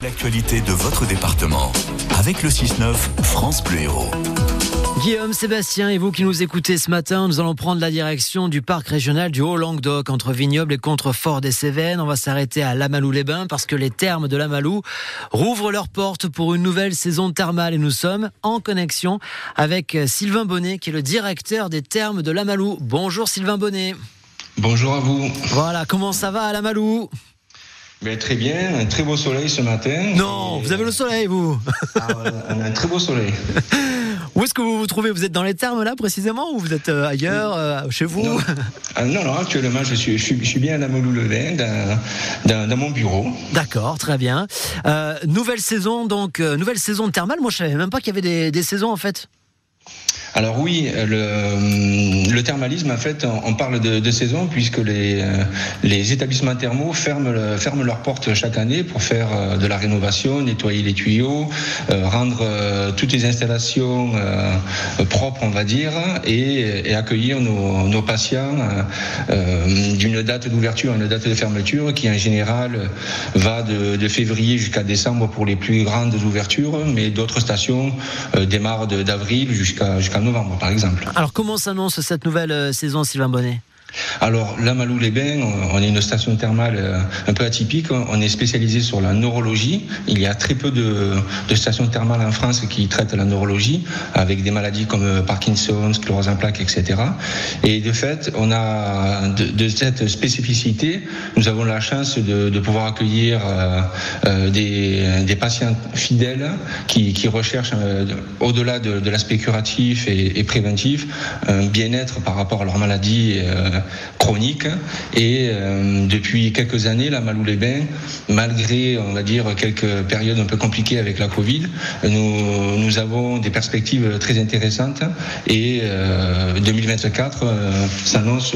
L'actualité de votre département avec le 6-9 France Bleu Héros. Guillaume, Sébastien et vous qui nous écoutez ce matin, nous allons prendre la direction du parc régional du Haut-Languedoc entre Vignoble et Contrefort des Cévennes. On va s'arrêter à Lamalou-les-Bains parce que les thermes de Lamalou rouvrent leurs portes pour une nouvelle saison thermale et nous sommes en connexion avec Sylvain Bonnet qui est le directeur des thermes de Lamalou. Bonjour Sylvain Bonnet. Bonjour à vous. Voilà, comment ça va à Lamalou? Ben, très bien, un très beau soleil ce matin. Non, vous avez le soleil, vous ah, On a un très beau soleil. Où est-ce que vous vous trouvez? Vous êtes dans les termes là précisément ou vous êtes euh, ailleurs, euh, chez vous? Non. Ah, non. non, actuellement je suis, je suis, bien à la Moulou-le-Vin, dans, dans, mon bureau. D'accord, très bien. Euh, nouvelle saison, donc, nouvelle saison thermale. Moi je savais même pas qu'il y avait des, des saisons en fait. Alors oui, le, le, thermalisme, en fait, on parle de, saison puisque les, les établissements thermaux ferment, leurs portes chaque année pour faire euh, de la rénovation, nettoyer les tuyaux, euh, rendre euh, toutes les installations propres, on va dire, et, accueillir nos, patients d'une date d'ouverture à une date de fermeture qui en général va de, février jusqu'à décembre pour les plus grandes ouvertures, mais d'autres stations démarrent d'avril jusqu'à Alors, comment s'annonce cette nouvelle euh, saison, Sylvain Bonnet? Alors, la les bains on est une station thermale euh, un peu atypique. On est spécialisé sur la neurologie. Il y a très peu de, stations thermales en France qui traitent la neurologie, avec des maladies comme euh, Parkinson, sclérose en plaques, etc. Et de fait, on a de, cette spécificité, nous avons la chance de, pouvoir accueillir euh, des, patients fidèles qui, recherchent, au-delà de, l'aspect curatif et, préventif, un bien-être par rapport à leur maladie chronique. Et euh, depuis quelques années, la Malou-les-Bains, malgré, on va dire, quelques périodes un peu compliquées avec la Covid, nous, nous avons des perspectives très intéressantes. Et 2024 euh, euh, s'annonce,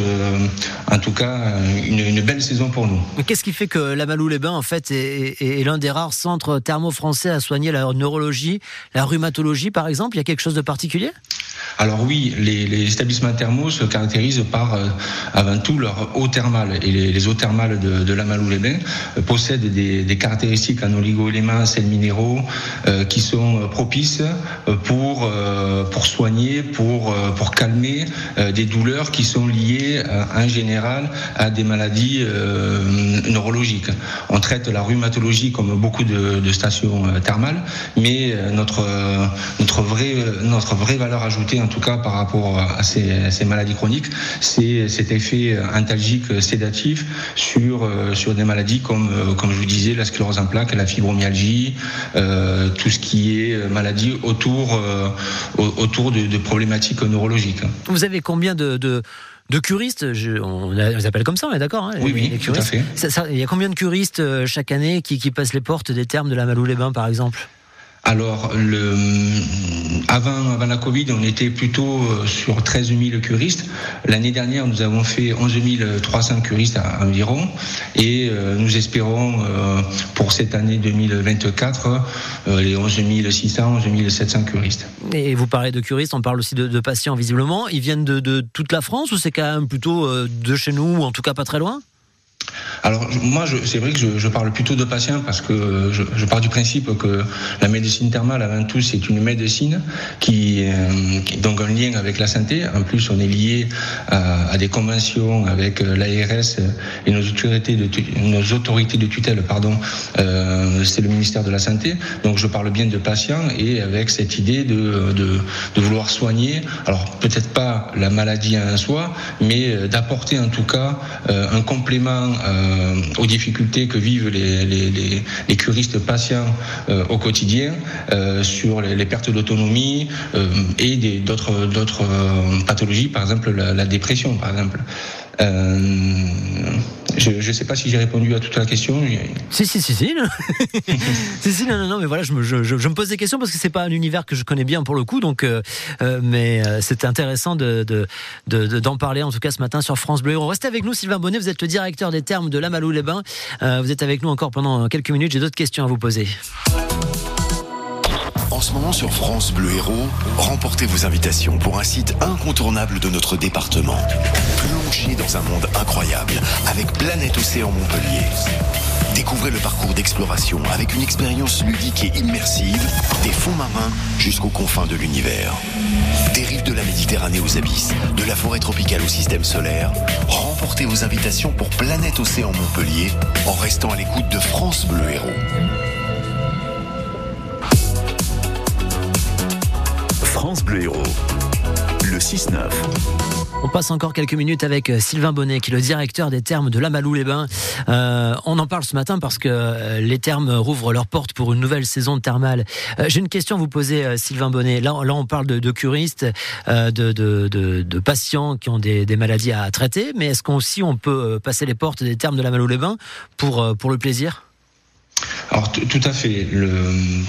en tout cas, une, belle saison pour nous. Qu'est-ce qui fait que la Malou-les-Bains, en fait, est, est l'un des rares centres thermo-français à soigner la neurologie, la rhumatologie, par exemple? Il y a quelque chose de particulier? Alors oui, les, établissements thermaux se caractérisent par euh, avant tout leur eau thermale. Et les, eaux thermales de, la Malou-les-Bains euh, possèdent des, caractéristiques en oligo-éléments, sels minéraux, euh, qui sont propices pour, soigner, pour, calmer des douleurs qui sont liées en général à des maladies neurologiques. On traite la rhumatologie comme beaucoup de, stations thermales, mais notre, notre, notre vraie valeur ajoutée en tout cas par rapport à ces, maladies chroniques, c'est cet effet antalgique sédatif sur, euh, sur des maladies comme, euh, comme je vous disais, la sclérose en plaques, la fibromyalgie, euh, tout ce qui est maladie autour, autour de, problématiques neurologiques. Vous avez combien de, de curistes, on les appelle comme ça, on est d'accord hein, Oui, oui, tout à fait. il y a combien de curistes chaque année qui, qui passent les portes des termes de la Malou-les-Bains, par exemple? Alors, le, avant, avant la Covid, on était plutôt euh, sur 13 000 curistes. L'année dernière, nous avons fait 11 300 curistes environ. Et euh, nous espérons euh, pour cette année 2024 les 11 600, 11 700 curistes. Et vous parlez de curistes, on parle aussi de, patients visiblement. Ils viennent de, de, toute la France ou c'est quand même plutôt de chez nous, ou en tout cas pas très loin? Alors moi, c'est vrai que je, je, parle plutôt de patients parce que je, je, pars du principe que la médecine thermale, avant tout, c'est une médecine qui, euh, qui donc un lien avec la santé. En plus, on est lié à, à des conventions avec euh, l'ARS et nos autorités de, nos autorités de tutelle. Pardon, euh, c'est le ministère de la santé. Donc je parle bien de patients et avec cette idée de, de, de vouloir soigner. Alors peut-être pas la maladie en soi, mais euh, d'apporter en tout cas un complément euh, aux difficultés que vivent les, les, les, curistes patients euh, au quotidien euh, sur les, pertes d'autonomie et d'autres d'autres pathologies, par exemple la, la, dépression, par exemple. Je ne sais pas si j'ai répondu à toute la question. Si, si, si, si. si, si, non, non, non, mais voilà, je me, je, je me pose des questions parce que c'est pas un univers que je connais bien pour le coup, donc, euh, euh mais euh, c'était intéressant de, de, de, d'en parler en tout cas ce matin sur France Bleu. Restez avec nous, Sylvain Bonnet, vous êtes le directeur des termes de Lamalou-les-Bains. Euh, vous êtes avec nous encore pendant quelques minutes, j'ai d'autres questions à vous poser. En ce moment sur France Bleu Héros, remportez vos invitations pour un site incontournable de notre département. Plongez dans un monde incroyable avec Planète Océan Montpellier. Découvrez le parcours d'exploration avec une expérience ludique et immersive des fonds marins jusqu'aux confins de l'univers. Des rives de la Méditerranée aux abysses, de la forêt tropicale au système solaire, remportez vos invitations pour Planète Océan Montpellier en restant à l'écoute de France Bleu Héros. France Bleu Héros, le 6-9. On passe encore quelques minutes avec euh, Sylvain Bonnet, qui est le directeur des thermes de Lamalou-les-Bains. Euh, on en parle ce matin parce que euh, les thermes rouvrent leurs portes pour une nouvelle saison thermale. Euh, J'ai une question à vous poser, Sylvain Bonnet. Là, on parle de, curistes, de, de, patients qui ont des, des, maladies à traiter, mais est-ce qu'on aussi on peut passer les portes des thermes de Lamalou-les-Bains pour, pour le plaisir? Alors tout à fait.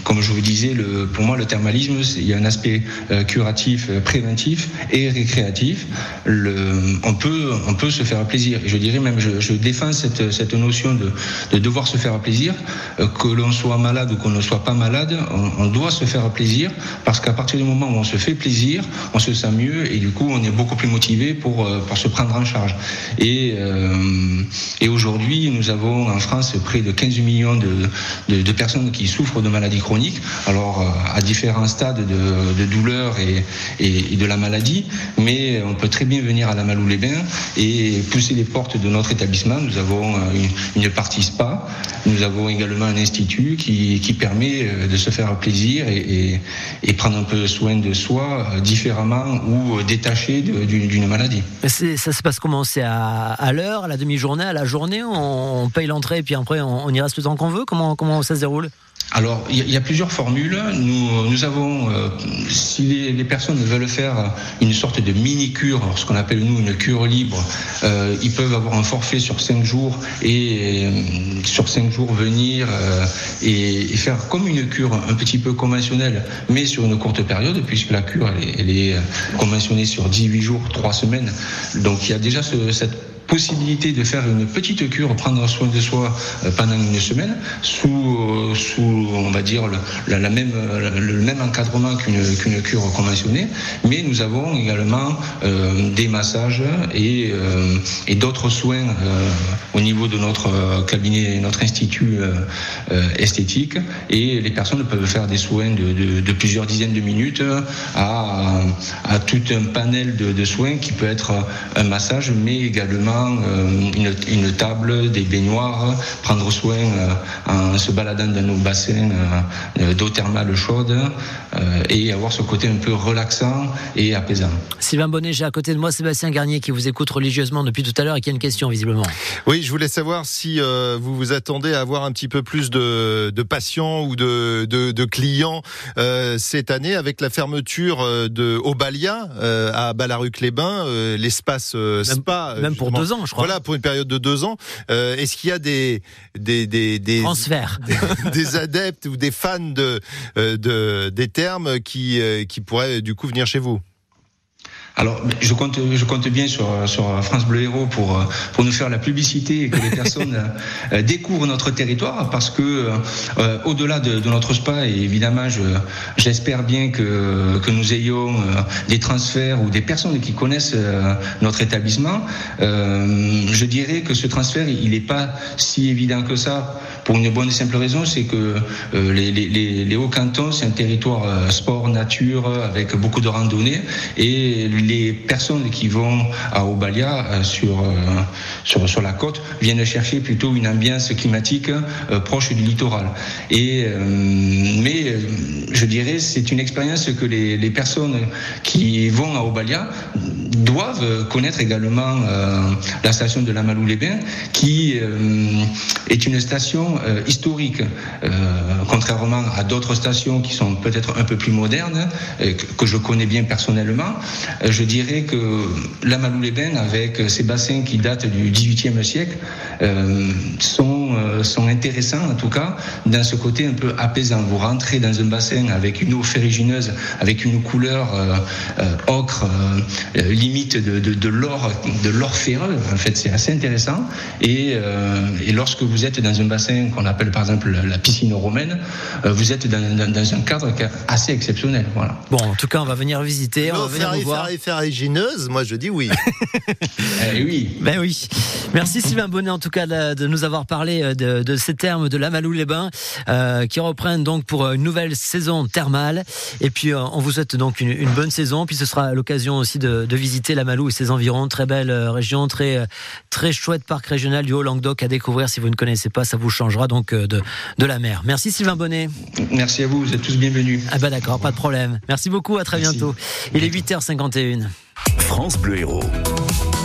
Comme je vous disais, pour moi, le thermalisme, il y a un aspect euh, curatif, euh, préventif et récréatif. On peut, on peut se faire plaisir. Je dirais même, je, défends cette, cette notion de, de, devoir se faire plaisir, euh, que l'on soit malade ou qu'on ne soit pas malade, on, on doit se faire plaisir parce qu'à partir du moment où on se fait plaisir, on se sent mieux et du coup, on est beaucoup plus motivé pour, pour se prendre en charge. Et, et aujourd'hui, nous avons en France près de 15 millions de de, personnes qui souffrent de maladies chroniques, alors euh, à différents stades de, douleur et, de la maladie, mais on peut très bien venir à la Malou-les-Bains et pousser les portes de notre établissement. Nous avons euh, une, partie spa, nous avons également un institut qui, permet euh, de se faire plaisir et, prendre un peu soin de soi différemment ou détaché d'une maladie. Ça se passe comment? C'est à, l'heure, à la demi-journée, à la journée? On, on paye l'entrée et puis après on, on y reste le temps qu'on veut comment, ça se déroule alors, il y, a plusieurs formules. Nous, nous avons, euh, si les, personnes veulent faire une sorte de mini-cure, ce qu'on appelle nous une cure libre, euh, ils peuvent avoir un forfait sur cinq jours et euh, sur cinq jours venir et, faire comme une cure un petit peu conventionnelle, mais sur une courte période, puisque la cure elle est, conventionnée sur 18 jours, 3 semaines. Donc, il y a déjà ce, cette possibilité de faire une petite cure, prendre soin de soi euh, pendant une semaine, sous, euh, sous on va dire, le, la, même, le même encadrement qu'une qu'une cure conventionnée. Mais nous avons également euh, des massages et, et d'autres soins au niveau de notre cabinet, notre institut esthétique. Et les personnes peuvent faire des soins de, de, plusieurs dizaines de minutes à, à tout un panel de soins qui peut être un massage, mais également euh, une, une, table, des baignoires, prendre soin euh, en se baladant dans nos bassins euh, d'eau thermale chaude et avoir ce côté un peu relaxant et apaisant. Sylvain Bonnet, j'ai à côté de moi Sébastien Garnier qui vous écoute religieusement depuis tout à l'heure et qui a une question visiblement. Oui, je voulais savoir si euh, vous vous attendez à avoir un petit peu plus de, de patients ou de, de, de clients euh, cette année avec la fermeture de Obalia euh, à Balaruc-les-Bains, l'espace spa. Même pour deux ans je crois. Voilà, pour une période de deux ans. Euh, Est-ce qu'il y a des des des, des transferts, des, des, adeptes ou des fans de, de des termes qui qui pourraient du coup venir chez vous? Alors, je compte, je compte bien sur, sur France Bleu Héros pour, pour nous faire la publicité et que les personnes euh, découvrent notre territoire parce que, euh, au-delà de, de, notre spa, et évidemment, je, j'espère bien que, que nous ayons euh, des transferts ou des personnes qui connaissent euh, notre établissement. Euh, je dirais que ce transfert, il n'est pas si évident que ça pour une bonne et simple raison, c'est que les, les, les Hauts-Cantons, c'est un territoire sport, nature, avec beaucoup de randonnées et les personnes qui vont à Obalia euh, sur, euh, sur, la côte viennent chercher plutôt une ambiance climatique euh, proche du littoral. Mais je dirais c'est une expérience que les personnes qui vont à Obalia doivent connaître également la station de la Malou-les-Bains qui est une station historique. Contrairement à d'autres stations qui sont peut-être un peu plus modernes que je connais bien personnellement je dirais que la Malou-les-Bains, avec ses bassins qui datent du XVIIIe siècle, euh, sont, euh, sont intéressants en tout cas dans ce côté un peu apaisant. Vous rentrez dans un bassin avec une eau ferrugineuse, avec une couleur euh, euh ocre, euh, limite de, de, de l'or, de l'or ferreux. En fait, c'est assez intéressant. Et, et, lorsque vous êtes dans un bassin qu'on appelle par exemple la piscine romaine, vous êtes dans, dans, dans, un cadre assez exceptionnel. Voilà. Bon, en tout cas, on va venir visiter, on va venir vous voir ferrugineuse, moi je dis oui. eh oui. Ben oui. Merci Sylvain Bonnet en tout cas de nous avoir parlé profiter de, de ces termes de Lamalou-les-Bains qui reprennent donc pour une nouvelle saison thermale. Et puis on vous souhaite donc une, une bonne saison. Puis ce sera l'occasion aussi de, de visiter Lamalou et ses environs. Très belle région, très très chouette parc régional du Haut-Languedoc à découvrir si vous ne connaissez pas. Ça vous changera donc de, de la mer. Merci Sylvain Bonnet. Merci à vous, vous êtes tous bienvenus. Ah bah d'accord, pas de problème. Merci beaucoup, à très bientôt. Il est 8h51. France Bleu Héros.